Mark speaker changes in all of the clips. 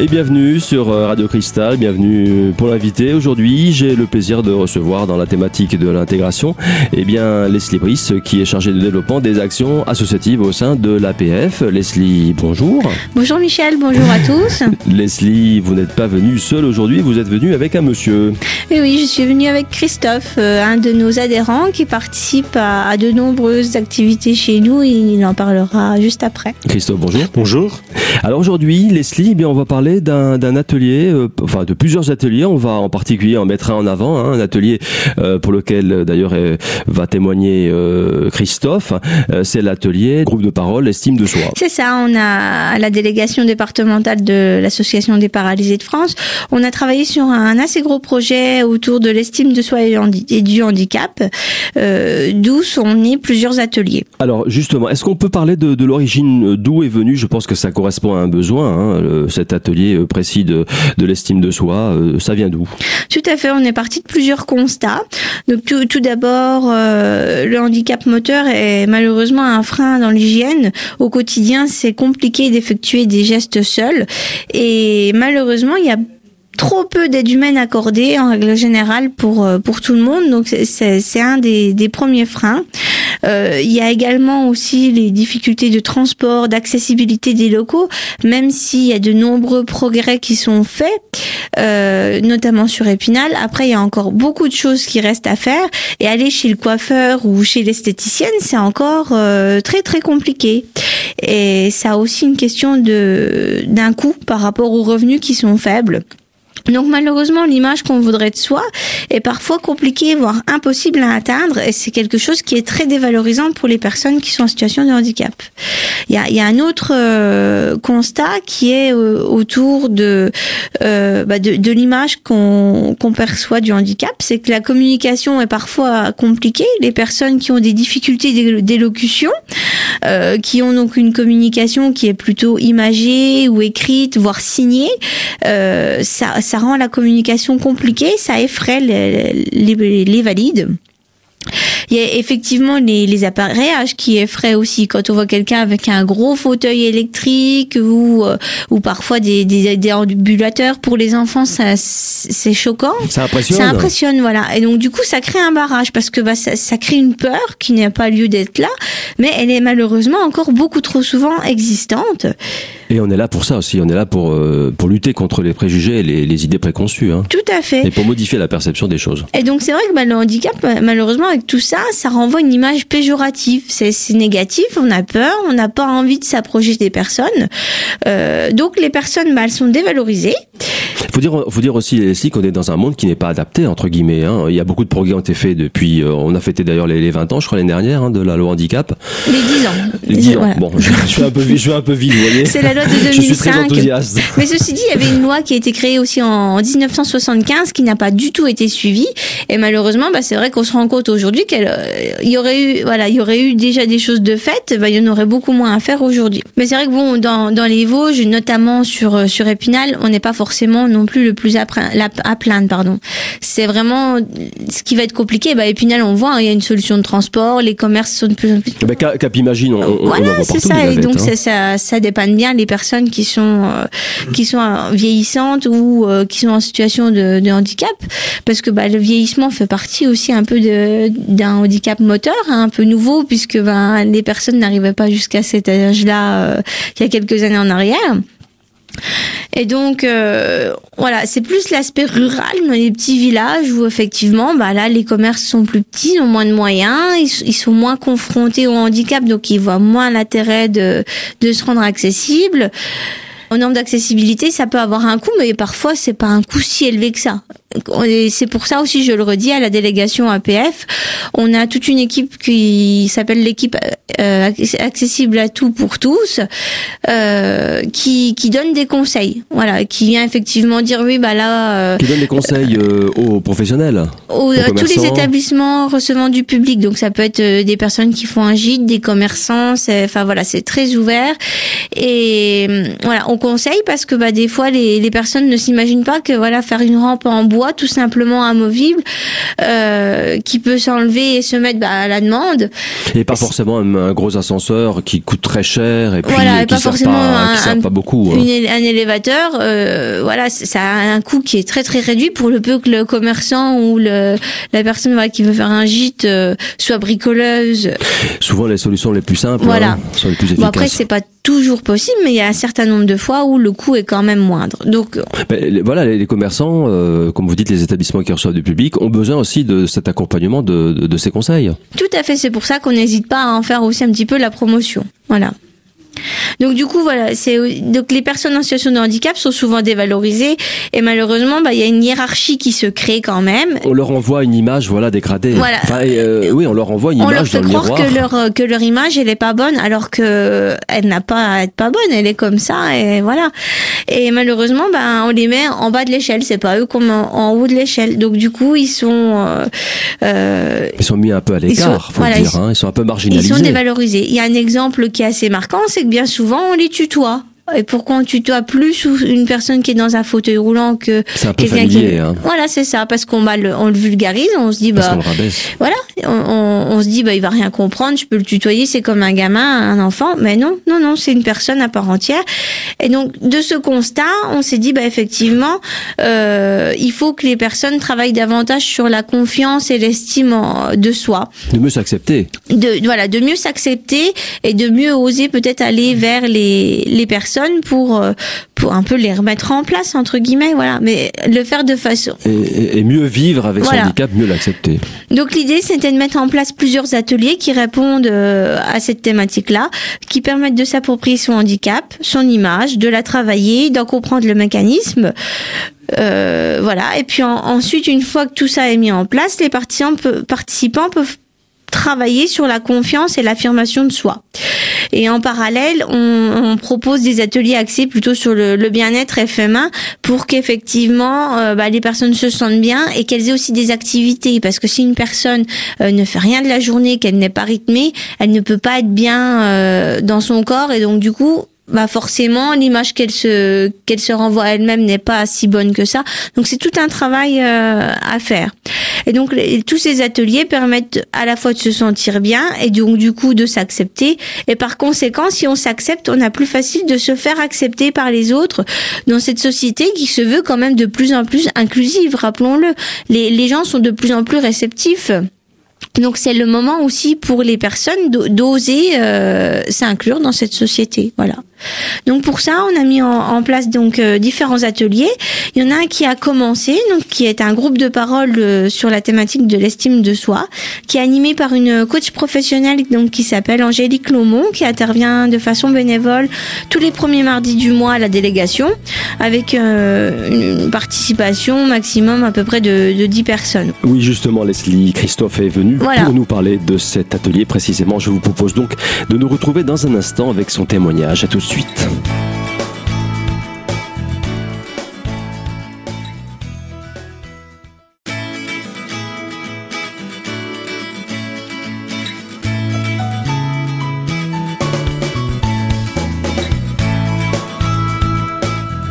Speaker 1: Et bienvenue sur euh, Radio Cristal, bienvenue pour l'invité. Aujourd'hui, j'ai le plaisir de recevoir dans la thématique de l'intégration, eh bien, Leslie Brice, qui est chargée de développement des actions associatives au sein de l'APF. Leslie, bonjour.
Speaker 2: Bonjour Michel, bonjour à tous.
Speaker 1: Leslie, vous n'êtes pas venue seule aujourd'hui, vous êtes venue avec un monsieur.
Speaker 2: Oui, oui, je suis venue avec Christophe, euh, un de nos adhérents qui participe à, de nombreuses activités chez nous. Il en parlera juste après.
Speaker 1: Christophe, bonjour.
Speaker 3: Bonjour.
Speaker 1: Alors aujourd'hui, Leslie, eh bien, on va parler d'un atelier, euh, enfin de plusieurs ateliers. On va en particulier en mettre un en avant, hein, un atelier euh, pour lequel euh, d'ailleurs va témoigner Christophe. C'est l'atelier groupe de parole estime de soi.
Speaker 2: C'est ça. On a la délégation départementale de l'association des paralysés de France. On a travaillé sur un assez gros projet autour de l'estime de soi et du handicap, d'où sont nés plusieurs ateliers.
Speaker 1: Alors justement, est-ce qu'on peut parler de, de l'origine d'où est venu Je pense que ça correspond à un besoin, hein, cet atelier euh, précis de, l'estime de soi. Euh, ça vient d'où?
Speaker 2: Tout à fait. On est parti de plusieurs constats. Donc tout, d'abord, euh, le handicap moteur est malheureusement un frein dans l'hygiène. Au quotidien, c'est compliqué d'effectuer des gestes seuls. Et malheureusement, il y a trop peu d'aide humaine accordée en règle générale pour pour tout le monde donc c'est un des, des premiers freins euh, il y a également aussi les difficultés de transport, d'accessibilité des locaux, même s'il y a de nombreux progrès qui sont faits, euh, notamment sur Épinal. Après, il y a encore beaucoup de choses qui restent à faire. Et aller chez le coiffeur ou chez l'esthéticienne, c'est encore euh, très très compliqué. Et ça a aussi une question de d'un coût par rapport aux revenus qui sont faibles. Donc malheureusement, l'image qu'on voudrait de soi est parfois compliquée, voire impossible à atteindre, et c'est quelque chose qui est très dévalorisant pour les personnes qui sont en situation de handicap. Il y a, y a un autre euh, constat qui est euh, autour de, euh, bah de, de l'image qu'on perçoit du handicap, c'est que la communication est parfois compliquée. Les personnes qui ont des difficultés d'élocution, qui ont donc une communication qui est plutôt imagée ou écrite, voire signée, ça, ça rend la communication compliquée, ça effraie les, valides. Il y a effectivement les, les appareillages qui effraient aussi quand on voit quelqu'un avec un gros fauteuil électrique ou euh, ou parfois des, des, des ambulateurs pour les enfants ça c'est choquant
Speaker 1: ça impressionne
Speaker 2: ça impressionne voilà et donc du coup ça crée un barrage parce que bah, ça, ça crée une peur qui n'a pas lieu d'être là mais elle est malheureusement encore beaucoup trop souvent existante
Speaker 1: et on est là pour ça aussi, on est là pour, euh, pour lutter contre les préjugés et les, les idées préconçues. Hein.
Speaker 2: Tout à fait.
Speaker 1: Et pour modifier la perception des choses.
Speaker 2: Et donc c'est vrai que bah, le handicap, malheureusement, avec tout ça, ça renvoie une image péjorative. C'est négatif, on a peur, on n'a pas envie de s'approcher des personnes. Euh, donc les personnes, bah, elles sont dévalorisées.
Speaker 1: Faut dire, faut dire aussi, Leslie, qu'on est dans un monde qui n'est pas adapté, entre guillemets. Hein. Il y a beaucoup de progrès ont été faits depuis, euh, on a fêté d'ailleurs les, les, 20 ans, je crois, l'année dernière, hein, de la loi handicap.
Speaker 2: Les 10 ans.
Speaker 1: Les 10 ans. Bon, je, je, suis un peu, je suis un peu vite, vous voyez.
Speaker 2: C'est la loi de 2005.
Speaker 1: Je suis très enthousiaste.
Speaker 2: Mais ceci dit, il y avait une loi qui a été créée aussi en 1975 qui n'a pas du tout été suivie. Et malheureusement, bah, c'est vrai qu'on se rend compte aujourd'hui qu'il euh, y aurait eu, voilà, il y aurait eu déjà des choses de faites, bah, il y en aurait beaucoup moins à faire aujourd'hui. Mais c'est vrai que bon, dans, dans les Vosges, notamment sur, euh, sur Épinal, on n'est pas forcément non plus le plus à, à plaindre, pardon. C'est vraiment ce qui va être compliqué. Bah, Épinal, on voit, hein, il y a une solution de transport, les commerces sont de plus en plus.
Speaker 1: Bah, Cap, imagine, on, on
Speaker 2: voilà, c'est ça.
Speaker 1: Et
Speaker 2: donc hein. ça, ça dépanne bien les personnes qui sont euh, qui sont vieillissantes ou euh, qui sont en situation de, de handicap, parce que bah, le vieillissement fait partie aussi un peu d'un handicap moteur, hein, un peu nouveau, puisque bah, les personnes n'arrivaient pas jusqu'à cet âge-là euh, il y a quelques années en arrière. Et donc euh, voilà, c'est plus l'aspect rural dans les petits villages où effectivement, bah là, les commerces sont plus petits, ils ont moins de moyens, ils, sont moins confrontés au handicap, donc ils voient moins l'intérêt de, de se rendre accessible. Au nombre d'accessibilité, ça peut avoir un coût, mais parfois c'est pas un coût si élevé que ça. C'est pour ça aussi, je le redis, à la délégation APF, on a toute une équipe qui s'appelle l'équipe euh, accessible à tout pour tous, euh, qui, qui donne des conseils, voilà, qui vient effectivement dire oui, bah là.
Speaker 1: Euh, qui donne des conseils euh, aux professionnels.
Speaker 2: Aux, à tous les établissements recevant du public, donc ça peut être euh, des personnes qui font un gîte, des commerçants, enfin voilà, c'est très ouvert et voilà, on conseille parce que bah des fois les, les personnes ne s'imaginent pas que voilà faire une rampe en bois tout simplement amovible euh, qui peut s'enlever et se mettre bah, à la demande.
Speaker 1: Et pas forcément un, gros ascenseur qui coûte très cher et puis
Speaker 2: voilà,
Speaker 1: qui
Speaker 2: pas forcément
Speaker 1: pas, un,
Speaker 2: qui
Speaker 1: pas beaucoup.
Speaker 2: Hein. un élévateur, euh, voilà, ça a un coût qui est très très réduit pour le peu que le commerçant ou le, la personne voilà, qui veut faire un gîte euh, soit bricoleuse.
Speaker 1: Souvent les solutions les plus simples
Speaker 2: voilà.
Speaker 1: hein, sont les plus efficaces.
Speaker 2: Bon après c'est pas toujours possible, mais il y a un certain nombre de fois où le coût est quand même moindre. Donc
Speaker 1: ben, voilà, les, commerçants, euh, comme vous dites, les établissements qui reçoivent du public ont besoin aussi de cet accompagnement, de, de, de ces conseils.
Speaker 2: Tout à fait, c'est pour ça qu'on n'hésite pas à en faire aussi un petit peu la promotion. Voilà. Donc du coup voilà, c'est donc les personnes en situation de handicap sont souvent dévalorisées et malheureusement bah il y a une hiérarchie qui se crée quand même.
Speaker 1: On leur envoie une image voilà dégradée.
Speaker 2: Voilà.
Speaker 1: Euh, oui, on leur envoie une
Speaker 2: on
Speaker 1: image
Speaker 2: leur fait
Speaker 1: croire
Speaker 2: que leur que leur image elle est pas bonne alors que elle n'a pas à être pas bonne, elle est comme ça et voilà. Et malheureusement bah on les met en bas de l'échelle, c'est pas eux comme en, haut de l'échelle. Donc du coup, ils sont euh,
Speaker 1: euh ils sont mis un peu à l'écart, faut dire, ils, hein. ils sont un peu marginalisés.
Speaker 2: Ils sont dévalorisés. Il y a un exemple qui est assez marquant, c'est bien souvent on les tutoie. Et pourquoi on tutoie plus une personne qui est dans un fauteuil roulant que
Speaker 1: quelqu'un qui
Speaker 2: hein. voilà c'est ça parce qu'on le, on le vulgarise on se dit
Speaker 1: parce
Speaker 2: bah voilà on, on, se dit bah il va rien comprendre je peux le tutoyer c'est comme un gamin un enfant. Mais non non non c'est une personne à part entière. Et donc de ce constat on s'est dit bah effectivement euh, il faut que les personnes travaillent davantage sur la confiance et l'estime de soi.
Speaker 1: De mieux s'accepter.
Speaker 2: De voilà de mieux s'accepter et de mieux oser peut-être aller vers les les personnes pour euh, pour un peu les remettre en place entre guillemets voilà. Mais le faire de façon
Speaker 1: et, mieux vivre avec son handicap mieux l'accepter.
Speaker 2: Donc l'idée c'était de mettre en place plusieurs ateliers qui répondent euh, à cette thématique là qui permettent de s'approprier son handicap son image de la travailler d'en comprendre le mécanisme euh, voilà. Et puis ensuite une fois que tout ça est mis en place les participants, participants peuvent travailler sur la confiance et l'affirmation de soi. Et en parallèle, on, propose des ateliers axés plutôt sur le, bien-être FMA pour qu'effectivement euh, bah, les personnes se sentent bien et qu'elles aient aussi des activités. Parce que si une personne euh, ne fait rien de la journée, qu'elle n'est pas rythmée, elle ne peut pas être bien euh, dans son corps et donc du coup bah forcément l'image qu'elle se qu'elle se renvoie elle-même n'est pas si bonne que ça. Donc c'est tout un travail euh, à faire. Et donc tous ces ateliers permettent à la fois de se sentir bien et donc du coup de s'accepter. Et par conséquent, si on s'accepte, on a plus facile de se faire accepter par les autres dans cette société qui se veut quand même de plus en plus inclusive. Rappelons-le, les les gens sont de plus en plus réceptifs. Donc c'est le moment aussi pour les personnes d'oser euh, s'inclure dans cette société. Voilà. Donc pour ça, on a mis en, place donc euh, différents ateliers. Il y en a un qui a commencé, donc qui est un groupe de parole euh, sur la thématique de l'estime de soi, qui est animé par une coach professionnelle donc qui s'appelle Angélique Lomont, qui intervient de façon bénévole tous les premiers mardis du mois à la délégation, avec euh, une participation maximum à peu près de, de 10 personnes.
Speaker 1: Oui, justement, Leslie, Christophe est venu pour nous parler de cet atelier précisément. Je vous propose donc de nous retrouver dans un instant avec son témoignage. À tous suite.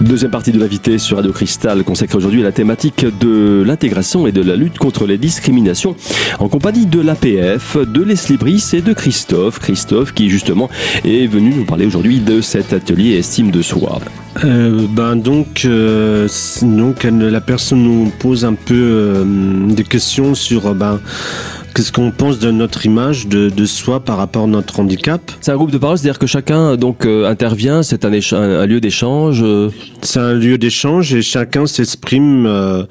Speaker 1: Deuxième partie de l'invité sur Radio Cristal aujourd'hui à la thématique de l'intégration et de la lutte contre les discriminations en compagnie de l'APF, de Leslie Brice et de Christophe. Christophe qui justement est venu nous parler aujourd'hui de cet atelier estime de soi.
Speaker 3: Euh, ben donc, euh, donc la personne nous pose un peu euh, des questions sur ben Qu'est-ce qu'on pense de notre image de, de, soi par rapport à notre handicap
Speaker 1: C'est un groupe de parole, c'est-à-dire que chacun donc euh, intervient, c'est un, un, lieu d'échange. Euh.
Speaker 3: C'est un lieu d'échange et chacun s'exprime euh,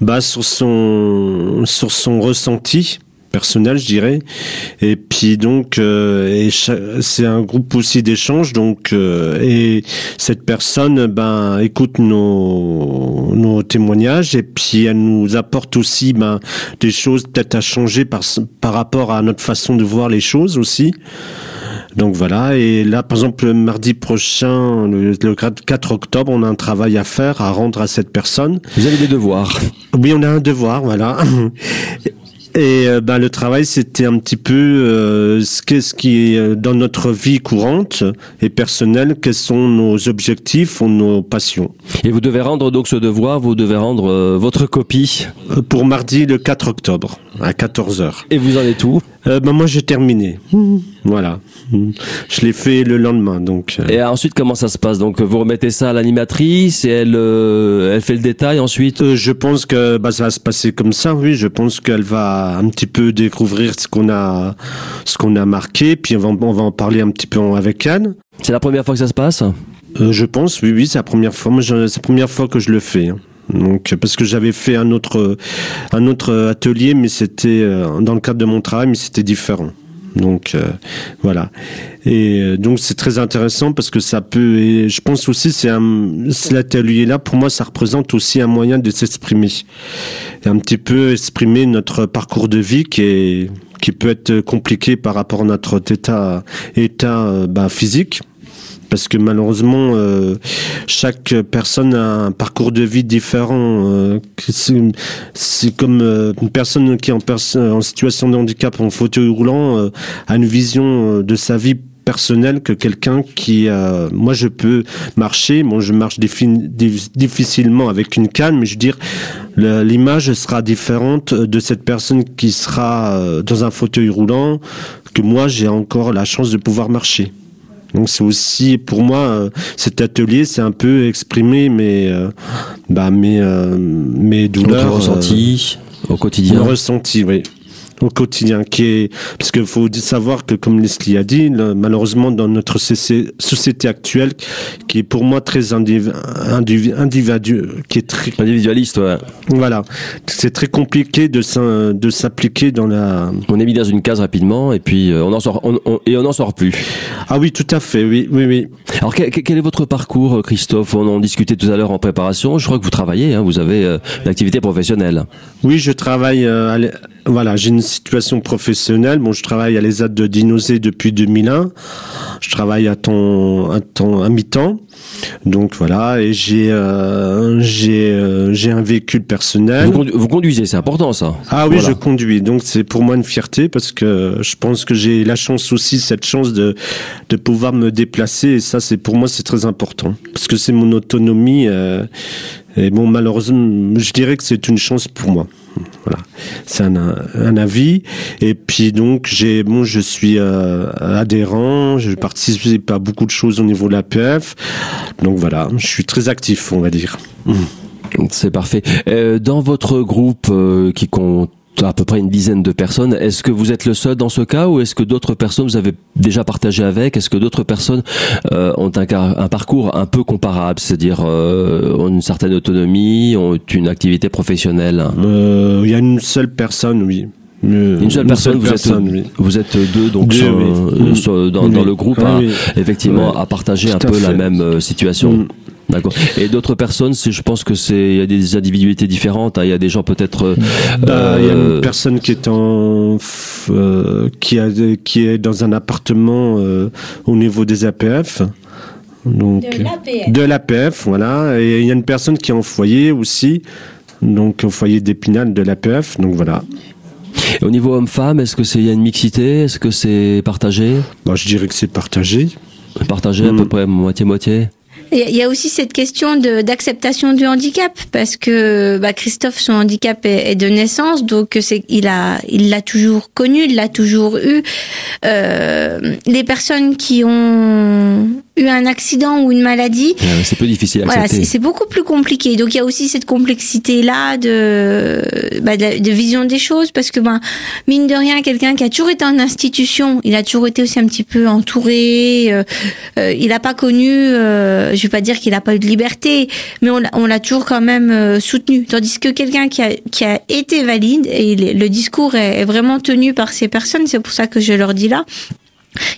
Speaker 3: bah, sur son sur son ressenti personnel, je dirais. Et puis donc, euh, c'est un groupe aussi d'échange. Donc, euh, et cette personne, ben, écoute nos nos témoignages et puis elle nous apporte aussi, ben, des choses peut-être à changer par par rapport à notre façon de voir les choses aussi. Donc voilà, et là, par exemple, le mardi prochain, le, le 4 octobre, on a un travail à faire, à rendre à cette personne.
Speaker 1: Vous avez des devoirs.
Speaker 3: Oui, on a un devoir, voilà. Et euh, ben, le travail, c'était un petit peu euh, ce qu'est-ce qui est dans notre vie courante et personnelle, quels sont nos objectifs ou nos passions.
Speaker 1: Et vous devez rendre donc ce devoir, vous devez rendre euh, votre copie.
Speaker 3: Pour mardi le 4 octobre à 14h.
Speaker 1: Et vous en êtes où?
Speaker 3: Euh, ben, Moi, j'ai terminé. Voilà. Je l'ai fait le lendemain. Donc, euh.
Speaker 1: Et ensuite, comment ça se passe? Donc, vous remettez ça à l'animatrice et elle, euh, elle fait le détail ensuite?
Speaker 3: Euh, je pense que bah, ça va se passer comme ça, oui. Je pense qu'elle va un petit peu découvrir ce qu'on a, ce qu'on a marqué, puis on va, on va en parler un petit peu avec Anne.
Speaker 1: C'est la première fois que ça se passe?
Speaker 3: Euh, je pense, oui, oui, c'est la première fois. Moi, c'est la première fois que je le fais. Donc, parce que j'avais fait un autre, un autre atelier, mais c'était euh, dans le cadre de mon travail, mais c'était différent. Donc euh, voilà. Et euh, donc c'est très intéressant parce que ça peut. Et je pense aussi c'est un cet atelier là pour moi ça représente aussi un moyen de s'exprimer, un petit peu exprimer notre parcours de vie qui est qui peut être compliqué par rapport à notre état état euh, bah, physique parce que malheureusement euh, chaque personne a un parcours de vie différent. euh, c'est, comme euh, une personne qui est en, pers- en situation de handicap en fauteuil roulant euh, a une vision euh, de sa vie personnelle que quelqu'un qui euh, moi je peux marcher bon je marche difficilement avec une canne mais je veux dire l'image sera différente de cette personne qui sera euh, dans un fauteuil roulant que moi j'ai encore la chance de pouvoir marcher donc c'est aussi pour moi euh, cet atelier, c'est un peu exprimer mes euh, bah mes euh, mes douleurs,
Speaker 1: Votre ressenti au quotidien.
Speaker 3: mon ressenti, oui, au quotidien, qui est parce qu'il faut savoir que comme Leslie a dit, le- malheureusement dans notre société actuelle, qui est pour moi très indiv- indiv- individu, qui est très
Speaker 1: Individualiste, ouais.
Speaker 3: voilà, c'est très compliqué de de s'appliquer dans la
Speaker 1: On est mis dans une case rapidement et puis euh, on en sort on- on- et on n'en sort plus.
Speaker 3: ah oui tout à fait, oui oui oui.
Speaker 1: Alors quel, quel est votre parcours, euh, Christophe? On en discutait tout à l'heure en préparation. Je crois que vous travaillez, hein, vous avez euh, une activité professionnelle.
Speaker 3: Oui, je travaille. euh, voilà, j'ai une situation professionnelle. Bon, je travaille à l'ESAD de Dinosé depuis 2001. Je travaille à temps, à temps, à mi-temps. Donc voilà, et j'ai, euh, j'ai, euh, j'ai un véhicule personnel.
Speaker 1: Vous, condu- vous conduisez, c'est important ça.
Speaker 3: Ah oui,
Speaker 1: Voilà.
Speaker 3: je conduis. Donc c'est pour moi une fierté parce que je pense que j'ai la chance aussi, cette chance de de pouvoir me déplacer. Et ça, c'est pour moi, c'est très important parce que c'est mon autonomie. euh, et bon, malheureusement, je dirais que c'est une chance pour moi. Voilà, c'est un, un avis. Et puis donc j'ai bon, je suis euh, adhérent. Je participe à beaucoup de choses au niveau de l'APF. Donc voilà, je suis très actif, on va dire.
Speaker 1: C'est parfait. Euh, dans votre groupe euh, qui compte à peu près une dizaine de personnes, est-ce que vous êtes le seul dans ce cas ou est-ce que d'autres personnes vous avez déjà partagé avec? Est-ce que d'autres personnes euh, ont un, car- un parcours un peu comparable, c'est-à-dire euh, ont une certaine autonomie, ont une activité professionnelle?
Speaker 3: Euh, Il y a une seule personne, oui. Euh,
Speaker 1: Une seule personne, vous,
Speaker 3: personne,
Speaker 1: êtes,
Speaker 3: oui.
Speaker 1: vous êtes deux donc
Speaker 3: Deux,
Speaker 1: sur-
Speaker 3: oui.
Speaker 1: euh,
Speaker 3: Mm.
Speaker 1: sur- dans,
Speaker 3: Oui.
Speaker 1: dans le groupe, à-
Speaker 3: oui.
Speaker 1: effectivement, à partager un
Speaker 3: Tout
Speaker 1: peu la même euh, situation. D'accord. Et d'autres personnes, c'est, je pense que c'est, il y a des individualités différentes. hein. Il y a des gens peut-être. euh,
Speaker 3: Bah, il y a
Speaker 1: euh,
Speaker 3: une personne qui est en, euh, qui a, qui est dans un appartement euh, au niveau des APF. Donc,
Speaker 2: De l'APF.
Speaker 3: de l'APF, voilà. Et il y a une personne qui est en foyer aussi. Donc, au foyer d'Épinal de l'APF. Donc, voilà.
Speaker 1: Au niveau homme-femme, est-ce que c'est, il y a une mixité? Est-ce que c'est partagé?
Speaker 3: Bon, je dirais que c'est partagé.
Speaker 1: Partagé à peu près moitié-moitié
Speaker 2: Il y a- aussi cette question d'acceptation du handicap parce que bah, Christophe son handicap est, est de naissance donc c'est il a il l'a toujours connu il l'a toujours eu. Euh, les personnes qui ont eu un accident ou une maladie
Speaker 1: Euh, C'est peu difficile à
Speaker 2: voilà,
Speaker 1: accepter.
Speaker 2: c'est beaucoup plus compliqué. Donc il y a aussi cette complexité là de, bah, de, de vision des choses parce que ben mine de rien, quelqu'un qui a toujours été en institution, il a toujours été aussi un petit peu entouré. euh, euh, il n'a pas connu, euh, je vais pas dire qu'il n'a pas eu de liberté, mais on l'a- toujours quand même euh, soutenu. Tandis que quelqu'un qui a qui a été valide et le discours est, est vraiment tenu par ces personnes, c'est pour ça que je leur dis là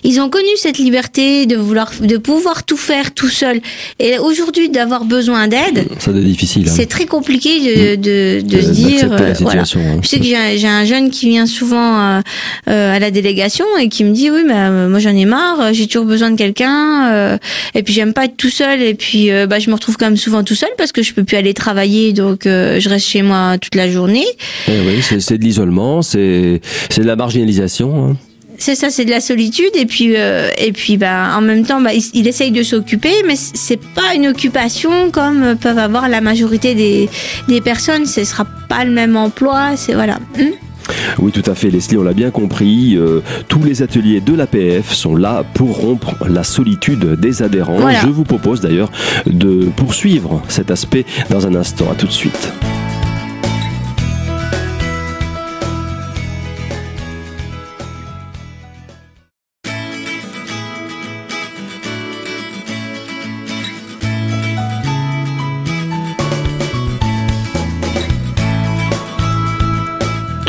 Speaker 2: Ils ont connu cette liberté de vouloir, de pouvoir tout faire tout seul. Et aujourd'hui, d'avoir besoin d'aide,
Speaker 1: Ça devient difficile. hein.
Speaker 2: c'est très compliqué de, de, de se dire. euh, voilà.
Speaker 1: hein.
Speaker 2: Je sais que j'ai un- jeune qui vient souvent euh, euh, à la délégation et qui me dit oui, mais euh, moi j'en ai marre, euh, j'ai toujours besoin de quelqu'un, euh, et puis j'aime pas être tout seul, et puis euh, bah, je me retrouve quand même souvent tout seul parce que je peux plus aller travailler, donc euh, je reste chez moi toute la journée.
Speaker 1: Eh oui, c'est c'est de l'isolement, c'est c'est de la marginalisation. hein.
Speaker 2: C'est ça, c'est de la solitude et puis euh, et puis bah en même temps bah, il, il essaye de s'occuper mais c'est pas une occupation comme euh, peuvent avoir la majorité des des personnes, ce sera pas le même emploi, c'est voilà. Hmm
Speaker 1: Oui, tout à fait, Leslie, on l'a bien compris. euh, tous les ateliers de l'APF sont là pour rompre la solitude des adhérents.
Speaker 2: Voilà.
Speaker 1: Je vous propose d'ailleurs de poursuivre cet aspect dans un instant. À tout de suite.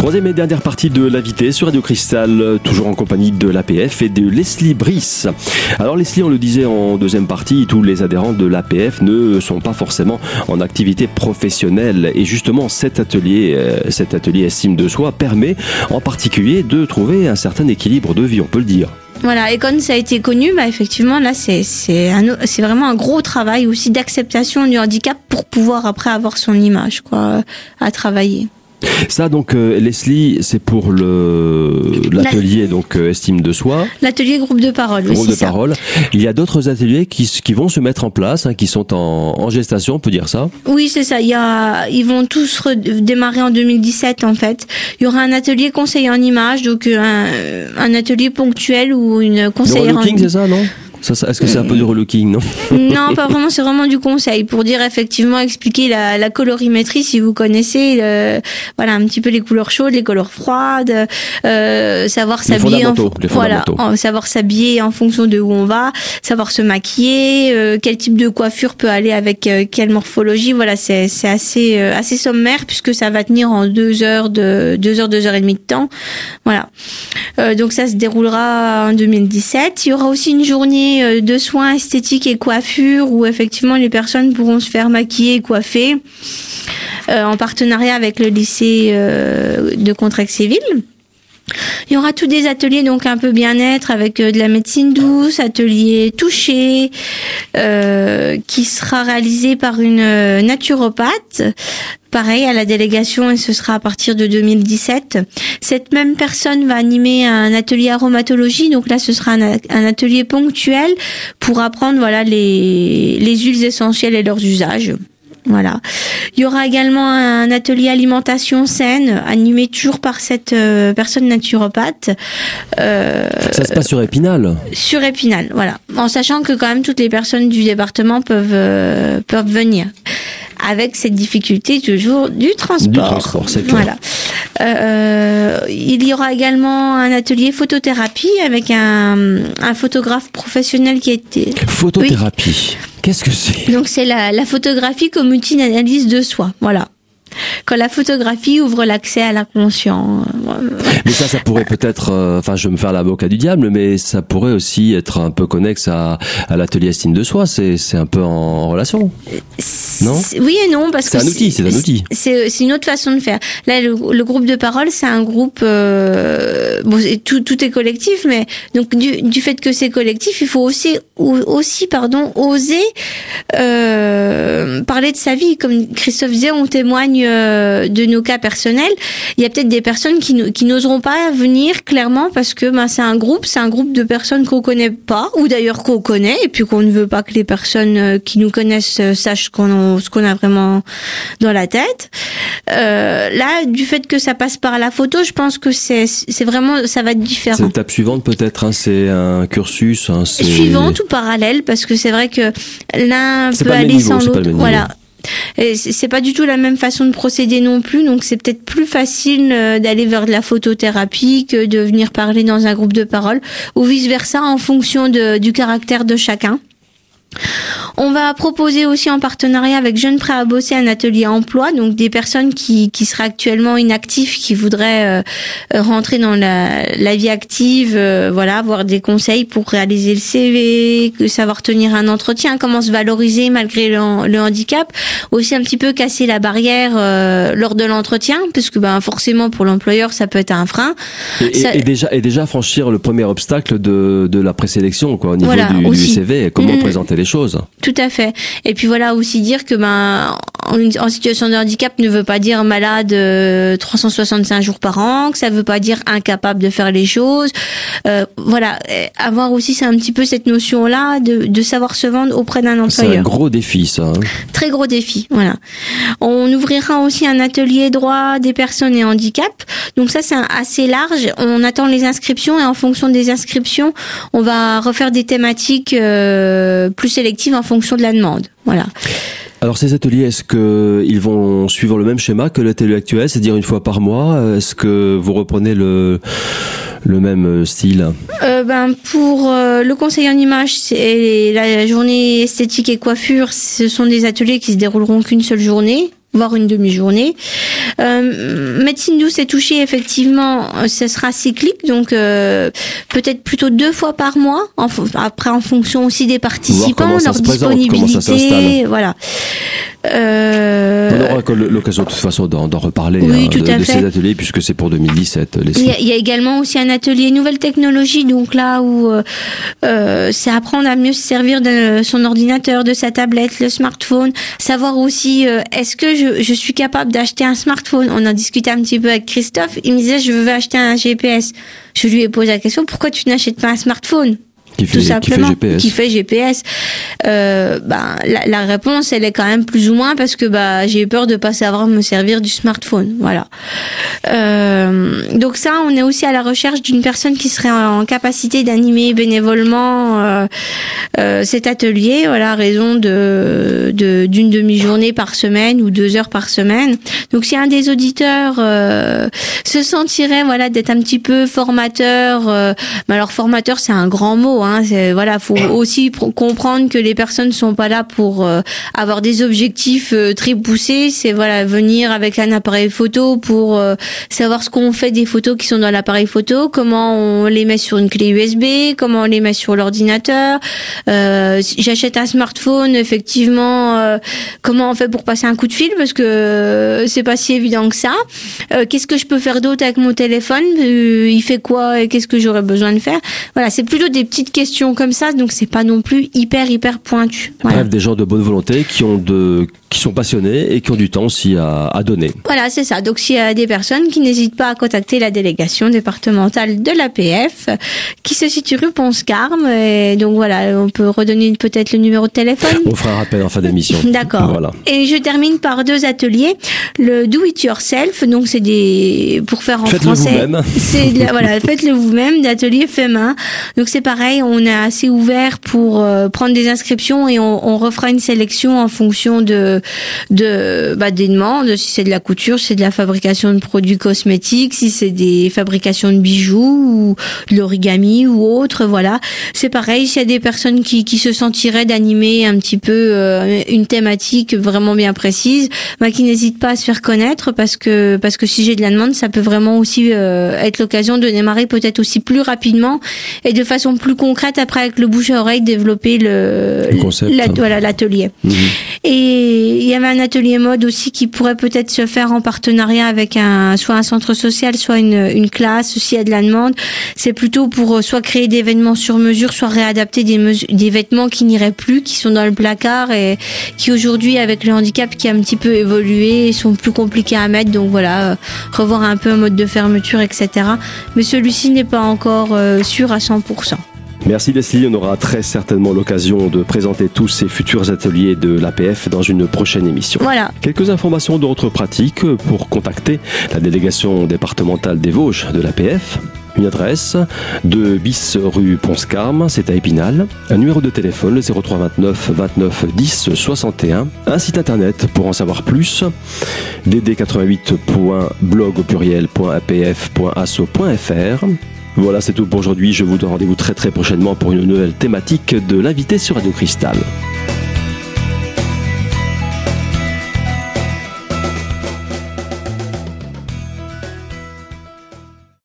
Speaker 1: Troisième et dernière partie de l'invité sur Radio Cristal, toujours en compagnie de l'APF et de Leslie Brice. Alors Leslie, on le disait en deuxième partie, tous les adhérents de l'APF ne sont pas forcément en activité professionnelle. Et justement, cet atelier, euh, cet atelier estime de soi permet en particulier de trouver un certain équilibre de vie, on peut le dire.
Speaker 2: Voilà, et quand ça a été connu, bah effectivement là c'est c'est vraiment un gros travail aussi d'acceptation du handicap pour pouvoir après avoir son image quoi à travailler.
Speaker 1: Ça donc, euh, Leslie, c'est pour le l'atelier donc euh, estime de soi.
Speaker 2: L'atelier groupe de parole,
Speaker 1: Groupe de
Speaker 2: ça.
Speaker 1: parole. Il y a d'autres ateliers qui, qui vont se mettre en place, hein, qui sont en, en gestation, on peut dire ça.
Speaker 2: Oui, c'est ça. Il y a, ils vont tous redémarrer en 2017 en fait. Il y aura un atelier conseiller en images, donc euh, un, un atelier ponctuel ou une
Speaker 1: Le
Speaker 2: conseillère en
Speaker 1: relooking, c'est ça, non? Ça, ça- Est-ce que c'est un peu du relooking, non
Speaker 2: Non, pas vraiment. C'est vraiment du conseil pour dire effectivement expliquer la, la colorimétrie si vous connaissez, euh, voilà un petit peu les couleurs chaudes, les couleurs froides, euh, savoir s'habiller, en, voilà, en- savoir s'habiller en fonction de où on va, savoir se maquiller, euh, quel type de coiffure peut aller avec quelle morphologie. Voilà, c'est assez assez sommaire puisque ça va tenir en deux heures de deux heures deux heures et demie de temps. Voilà. Donc ça se déroulera en 2017. Il y aura aussi une journée euh, de soins esthétiques et coiffure où effectivement les personnes pourront se faire maquiller et coiffer euh, en partenariat avec le lycée euh, de Contrexéville. Il y aura tous des ateliers donc un peu bien-être avec de la médecine douce, atelier touché, qui sera réalisé par une naturopathe. Pareil à la délégation et ce sera à partir de 2017. Cette même personne va animer un atelier aromatologie, donc là ce sera un, atelier ponctuel pour apprendre voilà les, les huiles essentielles et leurs usages. Voilà. Il y aura également un atelier alimentation saine animé toujours par cette euh, personne naturopathe euh,
Speaker 1: Ça se passe sur Épinal.
Speaker 2: sur Épinal. Voilà. En sachant que quand même toutes les personnes du département peuvent euh, peuvent venir avec cette difficulté toujours du transport.
Speaker 1: Du transport, c'est.
Speaker 2: Voilà. Euh, il y aura également un atelier photothérapie avec un, un photographe professionnel qui a été
Speaker 1: Photothérapie. Qu'est-ce que c'est?
Speaker 2: Donc c'est la, la photographie comme outil d'analyse de soi. Voilà. Quand la photographie ouvre l'accès à l'inconscient. Euh,
Speaker 1: Mais ça, ça pourrait peut-être, euh, enfin, je vais me faire l'avocat du diable, mais ça pourrait aussi être un peu connexe à, à l'atelier estime de soi. C'est, c'est un peu en relation. Non?
Speaker 2: C'est- Oui et non parce
Speaker 1: C'est
Speaker 2: que
Speaker 1: un outil, c'est un outil.
Speaker 2: C'est c'est une autre façon de faire. Là, le, le groupe de parole, c'est un groupe. Euh, bon, c'est- tout tout est collectif, mais donc du, du fait que c'est collectif, il faut aussi aussi pardon oser euh, parler de sa vie. Comme Christophe disait, on témoigne euh, de nos cas personnels. Il y a peut-être des personnes qui qui n'oseront pas venir clairement parce que ben, c'est un groupe, c'est un groupe de personnes qu'on connaît pas ou d'ailleurs qu'on connaît et puis qu'on ne veut pas que les personnes euh, qui nous connaissent euh, sachent qu'on ce qu'on a vraiment dans la tête. Euh, là, du fait que ça passe par la photo, je pense que c'est c'est vraiment ça va être
Speaker 1: C'est
Speaker 2: différent.
Speaker 1: l'étape suivante peut-être. Hein, c'est un cursus. Hein, c'est...
Speaker 2: Suivante ou parallèle parce que c'est vrai que l'un
Speaker 1: C'est
Speaker 2: peut
Speaker 1: pas
Speaker 2: aller
Speaker 1: niveau,
Speaker 2: sans
Speaker 1: c'est
Speaker 2: l'autre. Voilà. C'est pas du tout la même façon de procéder non plus, donc c'est peut-être plus facile euh, d'aller vers de la photothérapie que de venir parler dans un groupe de parole, ou vice versa en fonction de, du caractère de chacun. On va proposer aussi en partenariat avec Jeunes Prêts à Bosser un atelier emploi, donc des personnes qui, qui seraient actuellement inactives, qui voudraient euh, rentrer dans la, la vie active, euh, voilà, avoir des conseils pour réaliser le CV, savoir tenir un entretien, comment se valoriser malgré le, le handicap, aussi un petit peu casser la barrière euh, lors de l'entretien, parce que ben forcément pour l'employeur ça peut être un frein.
Speaker 1: Et,
Speaker 2: Ça-
Speaker 1: et déjà, et déjà franchir le premier obstacle de, de la présélection, quoi, au niveau
Speaker 2: Voilà,
Speaker 1: du, du. CV, comment présenter les choses.
Speaker 2: Tout à fait. Et puis voilà aussi dire que ben en, en situation de handicap ne veut pas dire malade euh, 365 jours par an, que ça veut pas dire incapable de faire les choses. Euh, voilà, Et avoir aussi c'est un petit peu cette notion là de, de savoir se vendre auprès d'un
Speaker 1: C'est un
Speaker 2: employeur.
Speaker 1: gros défi, ça. hein.
Speaker 2: Très gros défi, voilà. On ouvrira aussi un atelier droit des personnes et handicap. Donc ça, c'est assez large. On attend les inscriptions et en fonction des inscriptions, on va refaire des thématiques euh, plus sélectives en fonction de la demande. Voilà.
Speaker 1: Alors ces ateliers, est-ce que ils vont suivre le même schéma que l'atelier actuel, c'est-à-dire une fois par mois Est-ce que vous reprenez le le même style?
Speaker 2: Euh, ben pour euh, le conseil en image c'est la journée esthétique et coiffure, ce sont des ateliers qui se dérouleront qu'une seule journée voire une demi-journée. Euh, médecine douce et touchée, effectivement, ce sera cyclique, donc euh, peut-être plutôt deux fois par mois. En, après, en fonction aussi des participants, leur
Speaker 1: présente,
Speaker 2: disponibilité, voilà. Euh,
Speaker 1: On aura l'occasion de toute façon d'en reparler
Speaker 2: Oui,
Speaker 1: hein,
Speaker 2: tout
Speaker 1: de,
Speaker 2: à
Speaker 1: de
Speaker 2: fait.
Speaker 1: ces ateliers puisque c'est pour 2017. Les
Speaker 2: Il y, a, il y a également aussi un atelier nouvelle technologie, donc là où euh, euh, c'est apprendre à mieux se servir de son ordinateur, de sa tablette, le smartphone, savoir aussi euh, est-ce que je, je suis capable d'acheter un smartphone? On en discutait un petit peu avec Christophe, il me disait je veux acheter un GPS. Je lui ai posé la question pourquoi tu n'achètes pas un smartphone?
Speaker 1: Qui fait,
Speaker 2: tout
Speaker 1: qui fait
Speaker 2: simplement,
Speaker 1: GPS.
Speaker 2: qui fait GPS. Euh, ben, la, la réponse, elle est quand même plus ou moins parce que bah, j'ai eu peur de pas savoir me servir du smartphone. Voilà. Euh, donc ça, on est aussi à la recherche d'une personne qui serait en capacité d'animer bénévolement euh, euh, cet atelier. Voilà, à raison de de- d'une demi-journée par semaine ou deux heures par semaine. Donc si un des auditeurs euh, se sentirait voilà d'être un petit peu formateur, euh, mais alors formateur c'est un grand mot. Hein, c'est- voilà, faut aussi pr- comprendre que les personnes sont pas là pour euh, avoir des objectifs euh, très poussés. C'est voilà venir avec un appareil photo pour euh, savoir ce qu'on fait des photos qui sont dans l'appareil photo, comment on les met sur une clé USB, comment on les met sur l'ordinateur. J'achète un smartphone, effectivement, comment on fait pour passer un coup de fil parce que c'est pas si évident que ça. Qu'est-ce que je peux faire d'autre avec mon téléphone? Il fait quoi et qu'est-ce que j'aurais besoin de faire? Voilà, c'est plutôt des petites questions comme ça, donc c'est pas non plus hyper hyper pointu. Voilà.
Speaker 1: Bref, des gens de bonne volonté qui ont de, qui sont passionnés et qui ont du temps aussi à, à donner.
Speaker 2: Voilà, c'est ça. Donc, s'il y a des personnes qui n'hésitent pas à contacter la délégation départementale de l'APF, qui se situe rue Ponce-Carme. Et donc, voilà, on peut redonner peut-être le numéro de téléphone.
Speaker 1: On fera un rappel en fin d'émission.
Speaker 2: D'accord.
Speaker 1: Voilà.
Speaker 2: Et je termine par deux ateliers. Le do it yourself, donc c'est des pour faire en
Speaker 1: Faites-le
Speaker 2: français.
Speaker 1: vous-même.
Speaker 2: C'est voilà, faites-le vous-même, d'ateliers fait main. Donc c'est pareil, on est assez ouvert pour euh, prendre des inscriptions et on, on refera une sélection en fonction de de bah, des demandes. Si c'est de la couture, si c'est de la fabrication de produits cosmétiques, si c'est des fabrications de bijoux ou de l'origami ou autre, voilà. C'est pareil, s'il y a des personnes qui, qui se sentiraient d'animer un petit peu euh, une thématique vraiment bien précise, bah, qui n'hésitent pas à se faire connaître parce que parce que si j'ai de la demande, ça peut vraiment aussi euh, être l'occasion de démarrer peut-être aussi plus rapidement et de façon plus concrète après avec le bouche à oreille développer le,
Speaker 1: Le concept.
Speaker 2: la- voilà l'atelier.
Speaker 1: Mhm.
Speaker 2: Et il y avait un atelier mode aussi qui pourrait peut-être se faire en partenariat avec un soit un centre social, soit une, une classe, s'il y a de la demande. C'est plutôt pour euh, soit créer des événements sur mesure, soit réadapter des vêtements qui n'iraient plus, qui sont dans le placard et qui aujourd'hui, avec le handicap qui a un petit peu évolué, sont plus compliqués à mettre. Donc voilà, euh, revoir un peu un mode de fermeture, etc. Mais celui-ci n'est pas encore euh, sûr à 100%.
Speaker 1: Merci Leslie, on aura très certainement l'occasion de présenter tous ces futurs ateliers de l'APF dans une prochaine émission.
Speaker 2: Voilà.
Speaker 1: Quelques informations d'ordre pratique pour contacter la délégation départementale des Vosges de l'APF. Une adresse, 2 bis rue Ponce-Carme, c'est à Épinal. Un numéro de téléphone, le 03 29 29 10 61. Un site internet pour en savoir plus, dd88.blog au pluriel.apf.asso.fr. Voilà, c'est tout pour aujourd'hui. Je vous donne rendez-vous très très prochainement pour une nouvelle thématique de l'invité sur Radio Cristal.